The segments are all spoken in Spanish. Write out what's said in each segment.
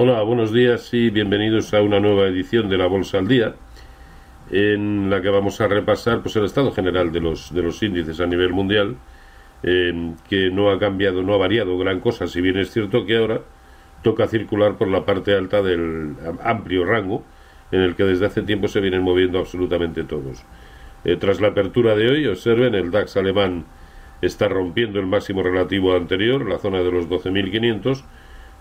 Hola, buenos días y bienvenidos a una nueva edición de la Bolsa al Día, en la que vamos a repasar pues, el estado general de los, de los índices a nivel mundial, eh, que no ha cambiado, no ha variado gran cosa, si bien es cierto que ahora toca circular por la parte alta del amplio rango en el que desde hace tiempo se vienen moviendo absolutamente todos. Eh, tras la apertura de hoy, observen, el DAX alemán está rompiendo el máximo relativo anterior, la zona de los 12.500,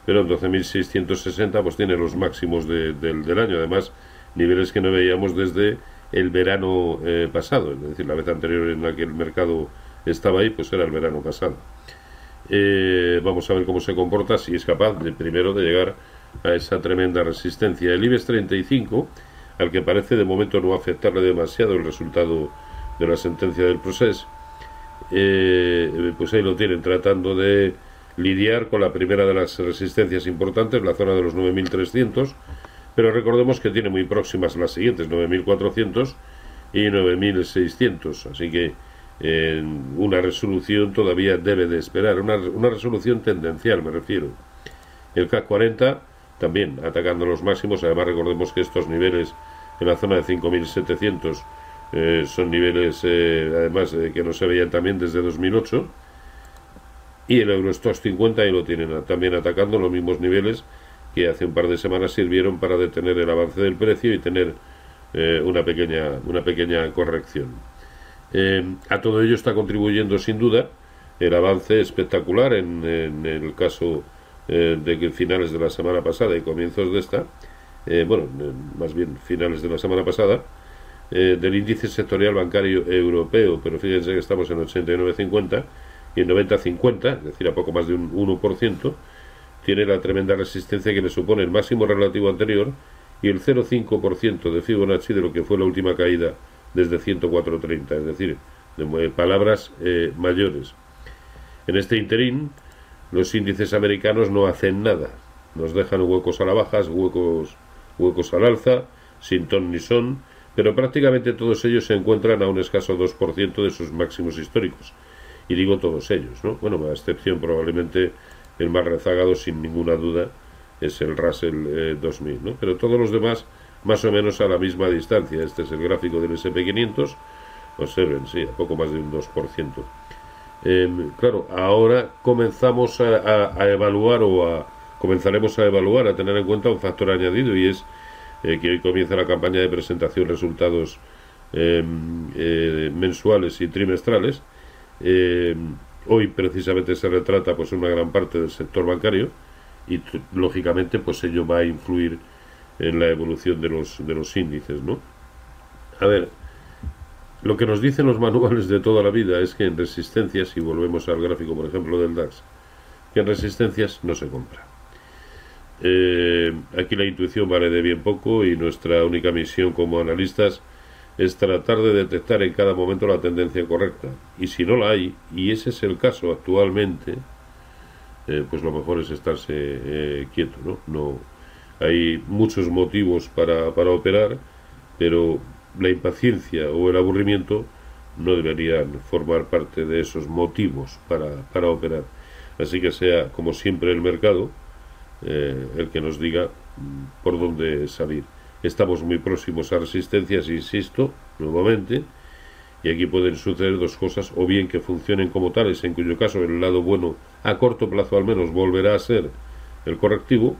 pero en 12.660 pues tiene los máximos del año, además niveles que no veíamos desde el verano eh, pasado, es decir, la vez anterior en la que el mercado estaba ahí, pues era el verano pasado. Eh, vamos a ver cómo se comporta, si es capaz de primero de llegar a esa tremenda resistencia. El IBEX 35, al que parece de momento no afectarle demasiado el resultado de la sentencia del proceso, eh, pues ahí lo tienen tratando de lidiar con la primera de las resistencias importantes, la zona de los 9.300, pero recordemos que tiene muy próximas las siguientes, 9.400 y 9.600, así que eh, una resolución todavía debe de esperar, una, una resolución tendencial me refiero. El CAC 40 también atacando los máximos, además recordemos que estos niveles en la zona de 5.700 eh, son niveles eh, además que no se veían también desde 2008 y el Eurostox 50 y lo tienen también atacando los mismos niveles que hace un par de semanas sirvieron para detener el avance del precio y tener eh, una, pequeña, una pequeña corrección. Eh, a todo ello está contribuyendo sin duda el avance espectacular en, el caso eh, de finales de la semana pasada y comienzos de esta, bueno, más bien finales de la semana pasada, del índice sectorial bancario europeo, pero fíjense que estamos en 89.50 y en 90-50, es decir, a poco más de un 1%, tiene la tremenda resistencia que le supone el máximo relativo anterior y el 0,5% de Fibonacci de lo que fue la última caída desde 104.30, es decir, de palabras eh, mayores. En este interín, los índices americanos no hacen nada, nos dejan huecos a la baja, huecos, huecos al alza, sin ton ni son, pero prácticamente todos ellos se encuentran a un escaso 2% de sus máximos históricos y digo todos ellos, ¿no? Bueno, a excepción probablemente el más rezagado sin ninguna duda es el Russell 2000, eh, ¿no? Pero todos los demás más o menos a la misma distancia. Este es el gráfico del SP500. Observen, sí, a poco más de un 2%. Em, claro, ahora comenzamos a, evaluar o a comenzaremos a evaluar, a tener en cuenta un factor añadido y es eh, que hoy comienza la campaña de presentación de resultados em, eh, mensuales y trimestrales eh, hoy precisamente se retrata pues una gran parte del sector bancario y lógicamente pues ello va a influir en la evolución de los de los índices, ¿no? A ver, lo que nos dicen los manuales de toda la vida es que en resistencias, si volvemos al gráfico por ejemplo del DAX, que en resistencias no se compra. Eh, aquí la intuición vale de bien poco y nuestra única misión como analistas es tratar de detectar en cada momento la tendencia correcta. Y si no la hay, y ese es el caso actualmente, eh, pues lo mejor es estarse eh, quieto, ¿no? no Hay muchos motivos para, para operar, pero la impaciencia o el aburrimiento no deberían formar parte de esos motivos para, para operar. Así que sea, como siempre, el mercado eh, el que nos diga mm, por dónde salir. Estamos muy próximos a resistencias, insisto, nuevamente, y aquí pueden suceder dos cosas, o bien que funcionen como tales, en cuyo caso el lado bueno a corto plazo al menos volverá a ser el correctivo,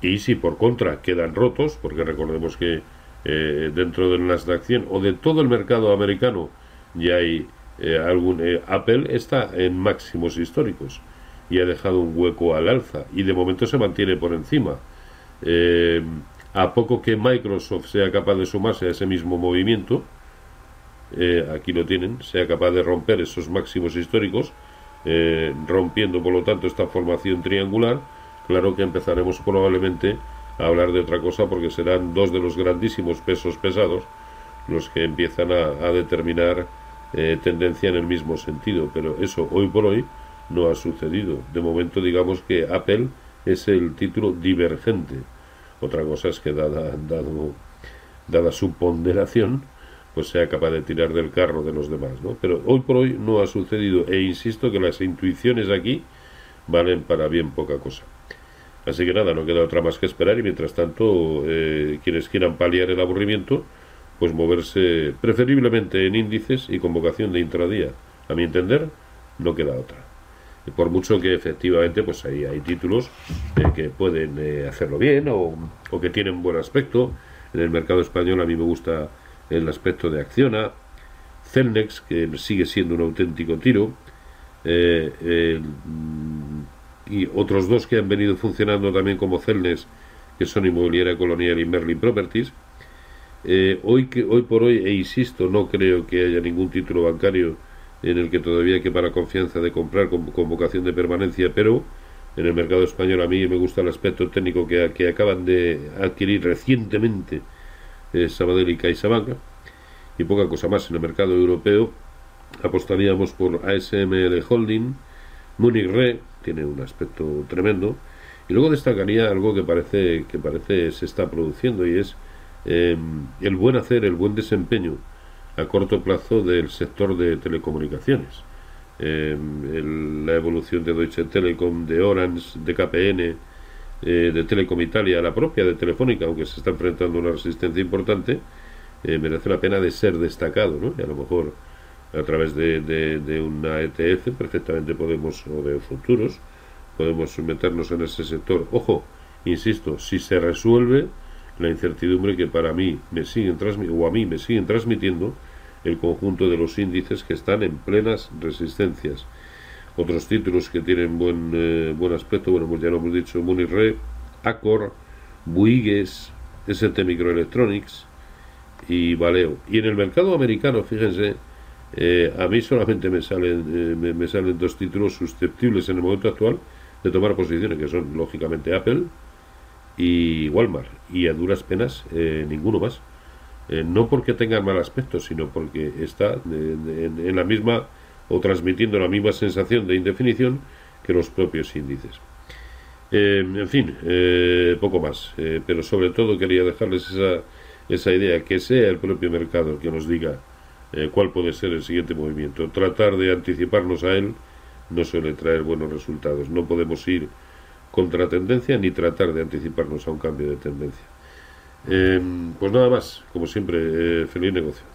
y si por contra quedan rotos, porque recordemos que eh, dentro del Nasdaq 100 o de todo el mercado americano ya hay eh, algún eh, Apple está en máximos históricos y ha dejado un hueco al alza y de momento se mantiene por encima a poco que Microsoft sea capaz de sumarse a ese mismo movimiento, eh, aquí lo tienen, sea capaz de romper esos máximos históricos, eh, rompiendo por lo tanto esta formación triangular, claro que empezaremos probablemente a hablar de otra cosa porque serán dos de los grandísimos pesos pesados los que empiezan a, determinar eh, tendencia en el mismo sentido, pero eso hoy por hoy no ha sucedido. De momento digamos que Apple es el título divergente otra cosa es que dada, dado, dada su ponderación, pues sea capaz de tirar del carro de los demás, ¿no? Pero hoy por hoy no ha sucedido e insisto que las intuiciones aquí valen para bien poca cosa. Así que nada, no queda otra más que esperar y mientras tanto eh, quienes quieran paliar el aburrimiento, pues moverse preferiblemente en índices y convocación de intradía. A mi entender, no queda otra. Por mucho que efectivamente pues ahí hay títulos eh, que pueden eh, hacerlo bien o, o, que tienen buen aspecto. En el mercado español a mí me gusta el aspecto de Acciona, Celnex, que sigue siendo un auténtico tiro, eh, y otros dos que han venido funcionando también como Celnex, que son Inmobiliaria Colonial y Merlin Properties. hoy, que, hoy por hoy, e insisto, no creo que haya ningún título bancario en el que todavía hay para confianza de comprar con, vocación de permanencia, pero en el mercado español a mí me gusta el aspecto técnico que, que acaban de adquirir recientemente eh, Sabadell y CaixaBank y poca cosa más en el mercado europeo apostaríamos por ASML Holding Munich Re tiene un aspecto tremendo y luego destacaría algo que parece que parece se está produciendo y es eh, el buen hacer el buen desempeño a corto plazo del sector de telecomunicaciones. Eh, la evolución de Deutsche Telekom, de Orange, de KPN, eh, de Telecom Italia, la propia de Telefónica, aunque se está enfrentando una resistencia importante, eh, merece la pena de ser destacado, ¿no? Y a lo mejor a través de, de, una ETF perfectamente podemos, o de futuros, podemos meternos en ese sector. Ojo, insisto, si se resuelve la incertidumbre que para mí me siguen o a mí me siguen transmitiendo, el conjunto de los índices que están en plenas resistencias. Otros títulos que tienen buen, eh, buen aspecto, bueno, pues ya lo hemos dicho, Munirre, Accor, Buigues, ST Microelectronics y Valeo. Y en el mercado americano, fíjense, eh, a mí solamente me salen, eh, me, salen dos títulos susceptibles en el momento actual de tomar posiciones, que son lógicamente Apple y Walmart, y a duras penas ninguno más. Eh, no porque tengan mal aspecto, sino porque está en, la misma o transmitiendo la misma sensación de indefinición que los propios índices. Eh, en fin, eh, poco más, pero sobre todo quería dejarles esa, esa idea, que sea el propio mercado el que nos diga cuál puede ser el siguiente movimiento. Tratar de anticiparnos a él no suele traer buenos resultados. No podemos ir contra tendencia ni tratar de anticiparnos a un cambio de tendencia. Eh, pues nada más, como siempre, eh, feliz negocio.